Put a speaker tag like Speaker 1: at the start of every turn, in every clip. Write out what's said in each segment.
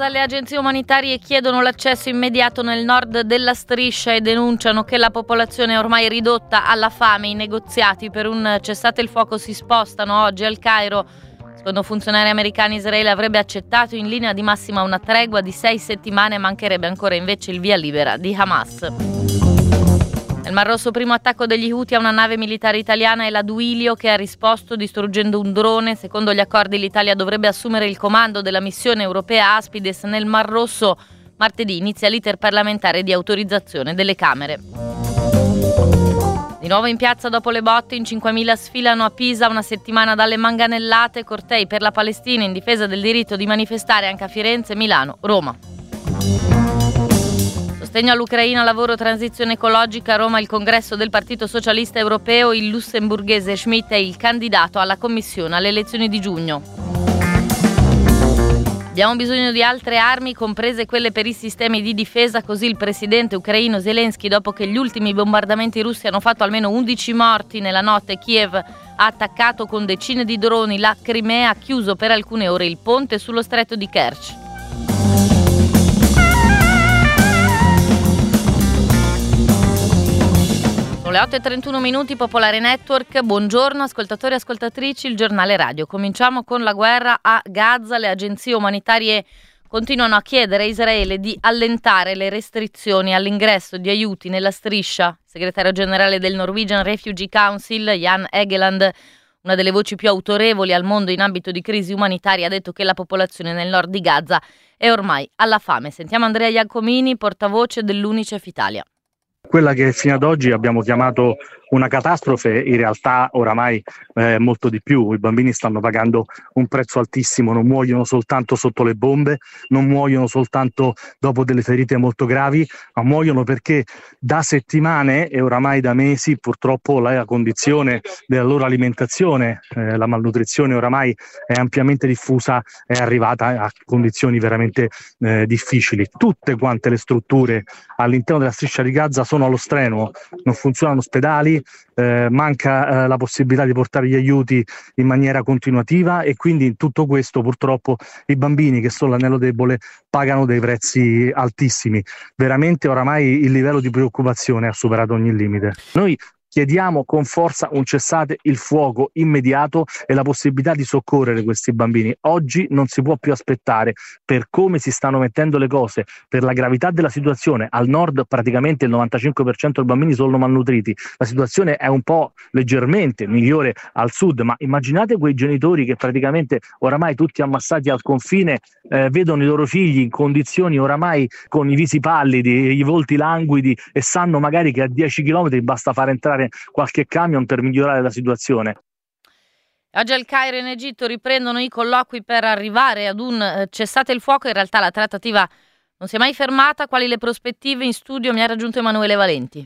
Speaker 1: Gaza le agenzie umanitarie chiedono l'accesso immediato nel nord della striscia e denunciano che la popolazione è ormai ridotta alla fame. I negoziati per un cessate il fuoco si spostano oggi al Cairo. Secondo funzionari americani Israele avrebbe accettato in linea di massima una tregua di sei settimane, mancherebbe ancora invece il via libera di Hamas. Nel Mar Rosso primo attacco degli Houthi a una nave militare italiana è la Duilio che ha risposto distruggendo un drone. Secondo gli accordi l'Italia dovrebbe assumere il comando della missione europea Aspides nel Mar Rosso. Martedì inizia l'iter parlamentare di autorizzazione delle Camere. Di nuovo in piazza dopo le botte, in 5.000 sfilano a Pisa una settimana dalle manganellate, cortei per la Palestina in difesa del diritto di manifestare anche a Firenze, Milano, Roma. Sostegno all'Ucraina, lavoro, transizione ecologica. A Roma il congresso del Partito Socialista Europeo. Il lussemburghese Schmidt è il candidato alla Commissione alle elezioni di giugno. Abbiamo bisogno di altre armi, comprese quelle per i sistemi di difesa, così il presidente ucraino Zelensky, dopo che gli ultimi bombardamenti russi hanno fatto almeno 11 morti nella notte, Kiev ha attaccato con decine di droni la Crimea, ha chiuso per alcune ore il ponte sullo stretto di Kerch. Sono le 8.31 minuti, Popolare Network. Buongiorno ascoltatori e ascoltatrici, il giornale radio. Cominciamo con la guerra a Gaza. Le agenzie umanitarie continuano a chiedere a Israele di allentare le restrizioni all'ingresso di aiuti nella striscia. Il segretario generale del Norwegian Refugee Council, Jan Egeland, una delle voci più autorevoli al mondo in ambito di crisi umanitaria, ha detto che la popolazione nel nord di Gaza è ormai alla fame. Sentiamo Andrea Iacomini, portavoce dell'Unicef Italia.
Speaker 2: Quella che fino ad oggi abbiamo chiamato una catastrofe, in realtà oramai eh, molto di più. I bambini stanno pagando un prezzo altissimo, non muoiono soltanto sotto le bombe, non muoiono soltanto dopo delle ferite molto gravi, ma muoiono perché da settimane e oramai da mesi purtroppo la condizione della loro alimentazione, eh, la malnutrizione oramai è ampiamente diffusa, è arrivata a condizioni veramente eh, difficili. Tutte quante le strutture all'interno della striscia di Gaza sono allo strenuo, non funzionano ospedali, eh, manca eh, la possibilità di portare gli aiuti in maniera continuativa e quindi in tutto questo purtroppo i bambini che sono l'anello debole pagano dei prezzi altissimi. Veramente oramai il livello di preoccupazione ha superato ogni limite. Noi Chiediamo con forza un cessate il fuoco immediato e la possibilità di soccorrere questi bambini. Oggi non si può più aspettare per come si stanno mettendo le cose, per la gravità della situazione. Al nord praticamente il 95% dei bambini sono malnutriti. La situazione è un po' leggermente migliore al sud, ma immaginate quei genitori che praticamente oramai tutti ammassati al confine eh, vedono i loro figli in condizioni oramai con i visi pallidi, i volti languidi e sanno magari che a 10 km basta fare entrare qualche camion per migliorare la situazione.
Speaker 1: Oggi al Cairo in Egitto riprendono i colloqui per arrivare ad un eh, cessate il fuoco. In realtà la trattativa non si è mai fermata. Quali le prospettive? In studio mi ha raggiunto Emanuele Valenti.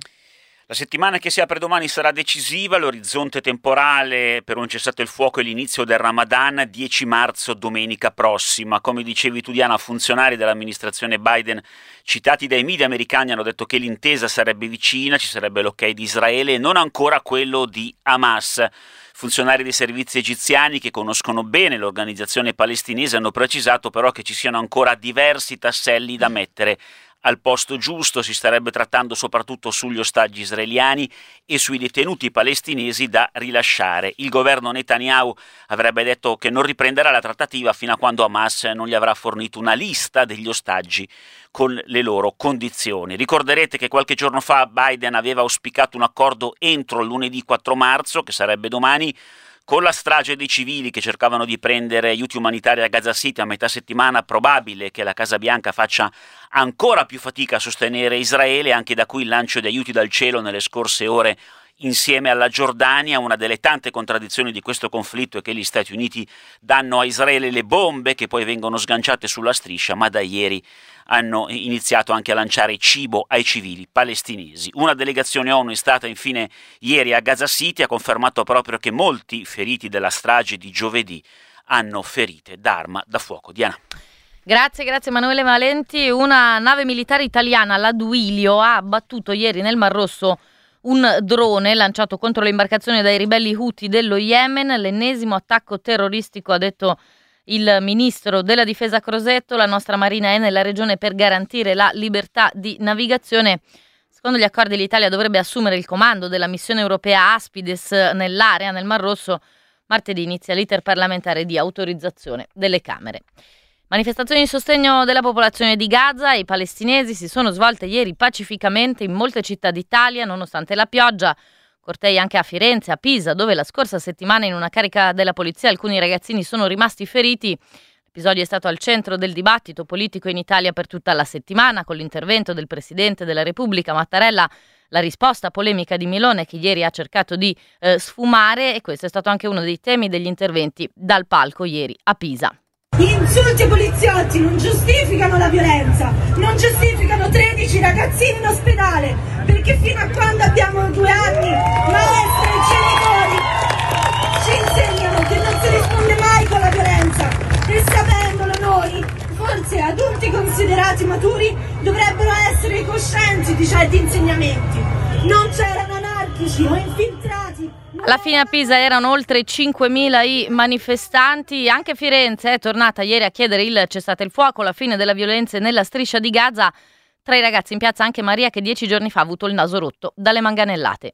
Speaker 3: La settimana che si apre domani sarà decisiva, l'orizzonte temporale per un cessato il fuoco è l'inizio del Ramadan, 10 marzo, domenica prossima. Come dicevi tu Diana, funzionari dell'amministrazione Biden citati dai media americani hanno detto che l'intesa sarebbe vicina, ci sarebbe l'ok di Israele e non ancora quello di Hamas. Funzionari dei servizi egiziani che conoscono bene l'organizzazione palestinese hanno precisato però che ci siano ancora diversi tasselli da mettere al posto giusto, si starebbe trattando soprattutto sugli ostaggi israeliani e sui detenuti palestinesi da rilasciare. Il governo Netanyahu avrebbe detto che non riprenderà la trattativa fino a quando Hamas non gli avrà fornito una lista degli ostaggi con le loro condizioni. Ricorderete che qualche giorno fa Biden aveva auspicato un accordo entro lunedì 4 marzo, che sarebbe domani, con la strage dei civili che cercavano di prendere aiuti umanitari a Gaza City a metà settimana, probabile che la Casa Bianca faccia ancora più fatica a sostenere Israele, anche da cui il lancio di aiuti dal cielo nelle scorse ore insieme alla Giordania. Una delle tante contraddizioni di questo conflitto è che gli Stati Uniti danno a Israele le bombe che poi vengono sganciate sulla striscia, ma da ieri hanno iniziato anche a lanciare cibo ai civili palestinesi. Una delegazione ONU è stata infine ieri a Gaza City, ha confermato proprio che molti feriti della strage di giovedì hanno ferite d'arma da fuoco. Diana.
Speaker 1: Grazie, grazie Emanuele Valenti. Una nave militare italiana, la Duilio, ha abbattuto ieri nel Mar Rosso un drone lanciato contro le imbarcazioni dai ribelli Houthi dello Yemen. L'ennesimo attacco terroristico, ha detto il ministro della difesa Crosetto, la nostra Marina è nella regione per garantire la libertà di navigazione. Secondo gli accordi l'Italia dovrebbe assumere il comando della missione europea Aspides nell'area, nel Mar Rosso. Martedì inizia l'iter parlamentare di autorizzazione delle Camere. Manifestazioni di sostegno della popolazione di Gaza e i palestinesi si sono svolte ieri pacificamente in molte città d'Italia nonostante la pioggia. Cortei anche a Firenze, a Pisa, dove la scorsa settimana in una carica della polizia alcuni ragazzini sono rimasti feriti. L'episodio è stato al centro del dibattito politico in Italia per tutta la settimana, con l'intervento del Presidente della Repubblica Mattarella, la risposta polemica di Milone che ieri ha cercato di eh, sfumare e questo è stato anche uno dei temi degli interventi dal palco ieri a Pisa.
Speaker 4: Gli insulti ai poliziotti non giustificano la violenza, non giustificano 13 ragazzini in ospedale, perché fino a quando abbiamo due anni maestre e genitori ci insegnano che non si risponde mai con la violenza e sapendolo noi, forse adulti considerati maturi, dovrebbero essere coscienti di certi insegnamenti. Non c'erano anarchici o infiltrati
Speaker 1: alla fine a Pisa erano oltre 5.000 i manifestanti, anche Firenze è tornata ieri a chiedere il cessate il fuoco, la fine della violenza nella striscia di Gaza. Tra i ragazzi in piazza anche Maria che dieci giorni fa ha avuto il naso rotto dalle manganellate.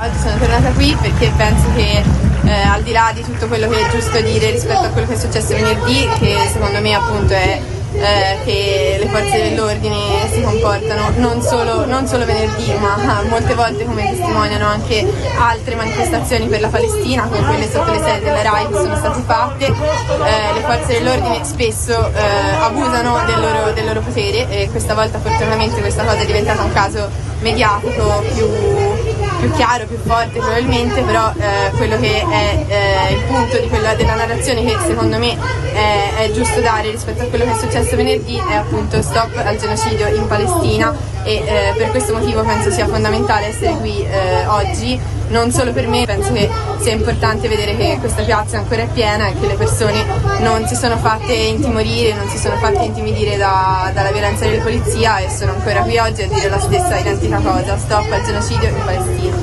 Speaker 5: Oggi sono tornata qui perché penso che eh, al di là di tutto quello che è giusto dire rispetto a quello che è successo venerdì, che secondo me appunto è eh, che le forze dell'ordine si comportano non solo, non solo venerdì ma molte volte come testimoniano anche altre manifestazioni per la Palestina come quelle sotto le sedi della RAI che sono state fatte. Eh, le forze dell'ordine spesso eh, abusano del loro, del loro potere e questa volta fortunatamente questa cosa è diventata un caso mediatico più più chiaro, più forte probabilmente, però eh, quello che è eh, il punto quella, della narrazione che secondo me è, è, giusto dare rispetto a quello che è successo venerdì è appunto stop al genocidio in Palestina e eh, per questo motivo penso sia fondamentale essere qui eh, oggi, non solo per me, penso che sia importante vedere che questa piazza ancora è piena e che le persone non si sono fatte intimorire, non si sono fatte intimidire da, dalla violenza della polizia e sono ancora qui oggi a dire la stessa identica cosa, stop al genocidio in Palestina.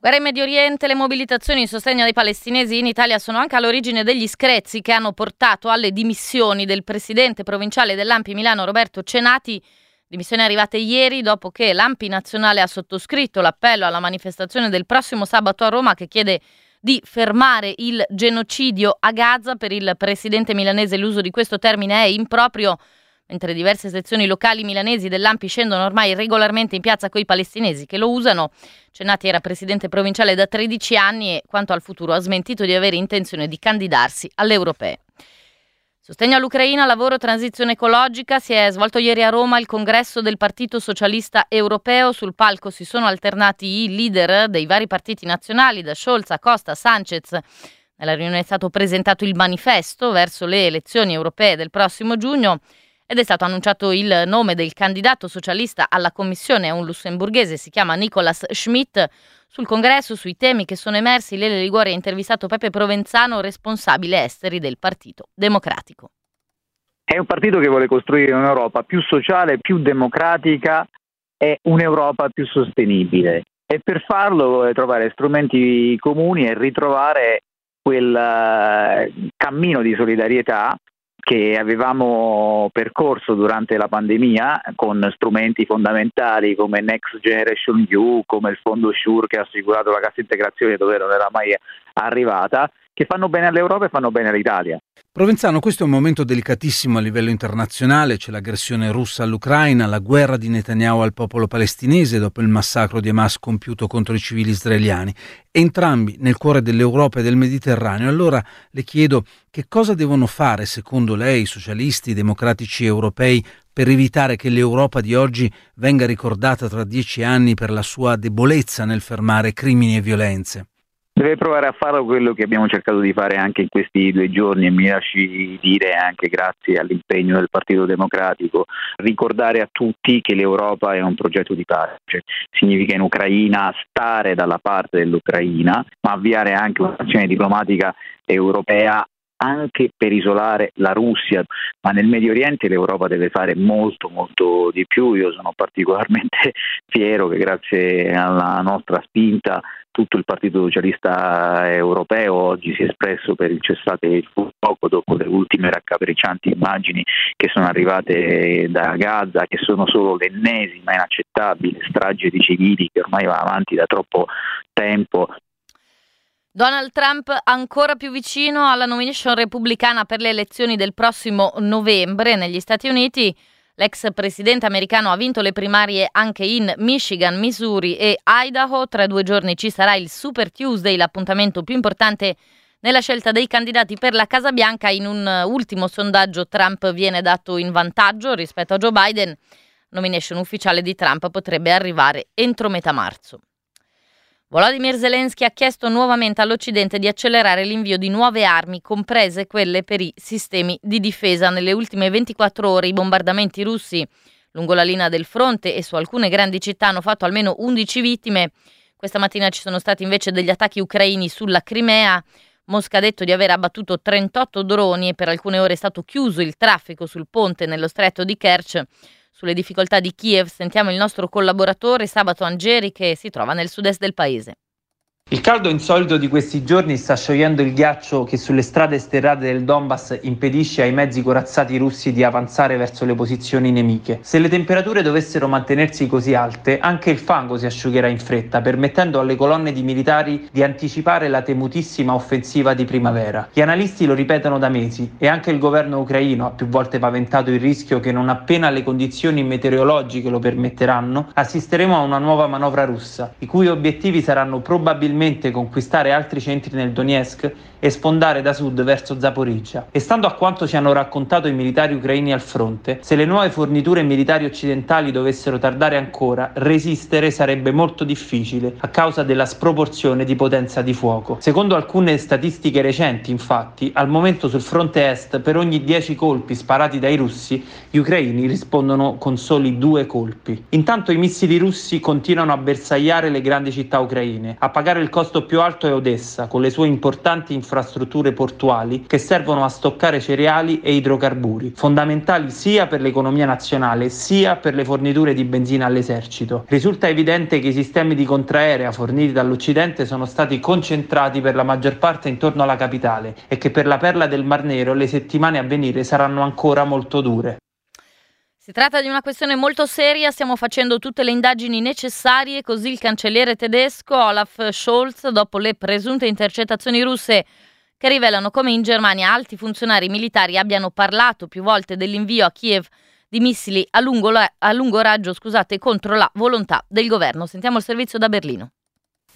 Speaker 1: Guerra in Medio Oriente, le mobilitazioni in sostegno dei palestinesi in Italia sono anche all'origine degli screzzi che hanno portato alle dimissioni del presidente provinciale dell'Ampi Milano Roberto Cenati, dimissioni arrivate ieri dopo che l'Ampi nazionale ha sottoscritto l'appello alla manifestazione del prossimo sabato a Roma che chiede di fermare il genocidio a Gaza. Per il presidente milanese l'uso di questo termine è improprio mentre diverse sezioni locali milanesi dell'Ampi scendono ormai regolarmente in piazza coi palestinesi che lo usano. Cenati era presidente provinciale da 13 anni e quanto al futuro ha smentito di avere intenzione di candidarsi alle europee. Sostegno all'Ucraina, lavoro, transizione ecologica. Si è svolto ieri a Roma il congresso del Partito Socialista Europeo. Sul palco si sono alternati i leader dei vari partiti nazionali, da Scholz a Costa, Sanchez. Nella riunione è stato presentato il manifesto verso le elezioni europee del prossimo giugno ed è stato annunciato il nome del candidato socialista alla commissione, un lussemburghese, si chiama Nicolas Schmidt. Sul congresso, sui temi che sono emersi, Lele Liguori ha intervistato Pepe Provenzano, responsabile esteri del Partito Democratico.
Speaker 6: È un partito che vuole costruire un'Europa più sociale, più democratica e un'Europa più sostenibile. E per farlo vuole trovare strumenti comuni e ritrovare quel uh, cammino di solidarietà che avevamo percorso durante la pandemia con strumenti fondamentali come Next Generation EU, come il fondo SURE che ha assicurato la cassa integrazione dove non era mai arrivata, che fanno bene all'Europa e fanno bene all'Italia.
Speaker 7: Provenzano, questo è un momento delicatissimo a livello internazionale, c'è l'aggressione russa all'Ucraina, la guerra di Netanyahu al popolo palestinese dopo il massacro di Hamas compiuto contro i civili israeliani, entrambi nel cuore dell'Europa e del Mediterraneo. Allora le chiedo che cosa devono fare, secondo lei, socialisti, democratici europei, per evitare che l'Europa di oggi venga ricordata tra dieci anni per la sua debolezza nel fermare crimini e violenze?
Speaker 6: Deve provare a fare quello che abbiamo cercato di fare anche in questi due giorni e mi lasci dire anche grazie all'impegno del Partito Democratico, ricordare a tutti che l'Europa è un progetto di pace, significa in Ucraina stare dalla parte dell'Ucraina, ma avviare anche un'azione diplomatica europea anche per isolare la Russia, ma nel Medio Oriente l'Europa deve fare molto molto di più. Io sono particolarmente fiero che grazie alla nostra spinta tutto il Partito Socialista Europeo oggi si è espresso per il cessate il fuoco dopo le ultime raccapriccianti immagini che sono arrivate da Gaza, che sono solo l'ennesima inaccettabile strage di civili che ormai va avanti da troppo tempo
Speaker 1: Donald Trump ancora più vicino alla nomination repubblicana per le elezioni del prossimo novembre negli Stati Uniti. L'ex presidente americano ha vinto le primarie anche in Michigan, Missouri e Idaho. Tra due giorni ci sarà il Super Tuesday, l'appuntamento più importante nella scelta dei candidati per la Casa Bianca. In un ultimo sondaggio Trump viene dato in vantaggio rispetto a Joe Biden. Nomination ufficiale di Trump potrebbe arrivare entro metà marzo. Volodymyr Zelensky ha chiesto nuovamente all'Occidente di accelerare l'invio di nuove armi, comprese quelle per i sistemi di difesa. Nelle ultime 24 ore i bombardamenti russi lungo la linea del fronte e su alcune grandi città hanno fatto almeno 11 vittime. Questa mattina ci sono stati invece degli attacchi ucraini sulla Crimea. Mosca ha detto di aver abbattuto 38 droni e per alcune ore è stato chiuso il traffico sul ponte nello stretto di Kerch. Sulle difficoltà di Kiev sentiamo il nostro collaboratore Sabato Angeri che si trova nel sud-est del paese.
Speaker 8: Il caldo insolito di questi giorni sta sciogliendo il ghiaccio che sulle strade sterrate del Donbass impedisce ai mezzi corazzati russi di avanzare verso le posizioni nemiche. Se le temperature dovessero mantenersi così alte, anche il fango si asciugherà in fretta, permettendo alle colonne di militari di anticipare la temutissima offensiva di primavera. Gli analisti lo ripetono da mesi e anche il governo ucraino ha più volte paventato il rischio che non appena le condizioni meteorologiche lo permetteranno, assisteremo a una nuova manovra russa, i cui obiettivi saranno probabilmente probabilmente conquistare altri centri nel Donetsk e sfondare da sud verso Zaporizhia. E stando a quanto ci hanno raccontato i militari ucraini al fronte, se le nuove forniture militari occidentali dovessero tardare ancora, resistere sarebbe molto difficile a causa della sproporzione di potenza di fuoco. Secondo alcune statistiche recenti, infatti, al momento sul fronte est per ogni 10 colpi sparati dai russi, gli ucraini rispondono con soli due colpi. Intanto i missili russi continuano a bersagliare le grandi città ucraine. A pagare il costo più alto è Odessa, con le sue importanti infrastrutture portuali che servono a stoccare cereali e idrocarburi, fondamentali sia per l'economia nazionale sia per le forniture di benzina all'esercito. Risulta evidente che i sistemi di contraerea forniti dall'Occidente sono stati concentrati per la maggior parte intorno alla capitale e che per la perla del Mar Nero le settimane a venire saranno ancora molto dure.
Speaker 1: Si tratta di una questione molto seria, stiamo facendo tutte le indagini necessarie, così il cancelliere tedesco Olaf Scholz, dopo le presunte intercettazioni russe che rivelano come in Germania alti funzionari militari abbiano parlato più volte dell'invio a Kiev di missili a lungo, a lungo raggio scusate, contro la volontà del governo. Sentiamo il servizio da Berlino.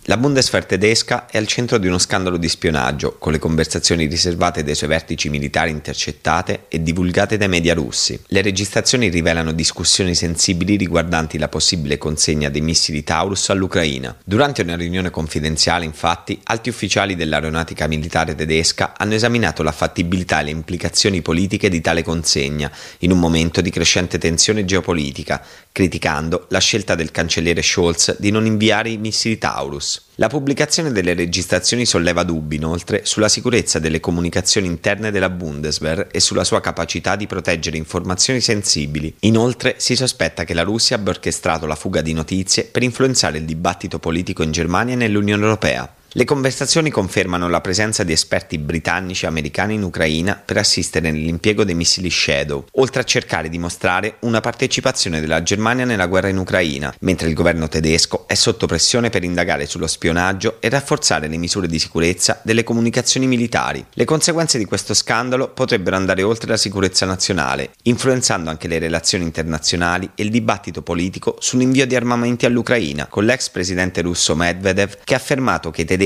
Speaker 9: La Bundeswehr tedesca è al centro di uno scandalo di spionaggio, con le conversazioni riservate dai suoi vertici militari intercettate e divulgate dai media russi. Le registrazioni rivelano discussioni sensibili riguardanti la possibile consegna dei missili Taurus all'Ucraina. Durante una riunione confidenziale, infatti, alti ufficiali dell'aeronautica militare tedesca hanno esaminato la fattibilità e le implicazioni politiche di tale consegna, in un momento di crescente tensione geopolitica, criticando la scelta del cancelliere Scholz di non inviare i missili Taurus. La pubblicazione delle registrazioni solleva dubbi, inoltre, sulla sicurezza delle comunicazioni interne della Bundeswehr e sulla sua capacità di proteggere informazioni sensibili. Inoltre, si sospetta che la Russia abbia orchestrato la fuga di notizie per influenzare il dibattito politico in Germania e nell'Unione Europea. Le conversazioni confermano la presenza di esperti britannici e americani in Ucraina per assistere nell'impiego dei missili Shadow, oltre a cercare di mostrare una partecipazione della Germania nella guerra in Ucraina, mentre il governo tedesco è sotto pressione per indagare sullo spionaggio e rafforzare le misure di sicurezza delle comunicazioni militari. Le conseguenze di questo scandalo potrebbero andare oltre la sicurezza nazionale, influenzando anche le relazioni internazionali e il dibattito politico sull'invio di armamenti all'Ucraina, con l'ex presidente russo Medvedev che ha affermato che i tedeschi,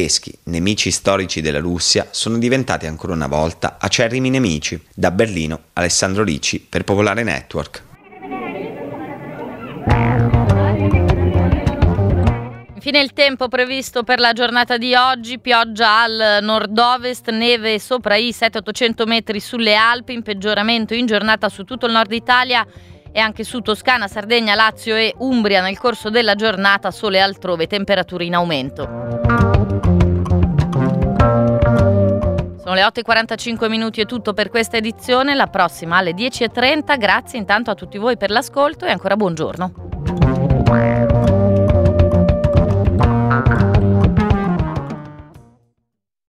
Speaker 9: nemici storici della Russia, sono diventati ancora una volta acerrimi nemici. Da Berlino, Alessandro Ricci per Popolare Network.
Speaker 1: Infine il tempo previsto per la giornata di oggi, pioggia al nord-ovest, neve sopra i 700-800 metri sulle Alpi, in peggioramento in giornata su tutto il nord Italia e anche su Toscana, Sardegna, Lazio e Umbria nel corso della giornata, sole altrove, temperature in aumento. Sono le 8.45 minuti e tutto per questa edizione, la prossima alle 10.30. Grazie intanto a tutti voi per l'ascolto e ancora buongiorno.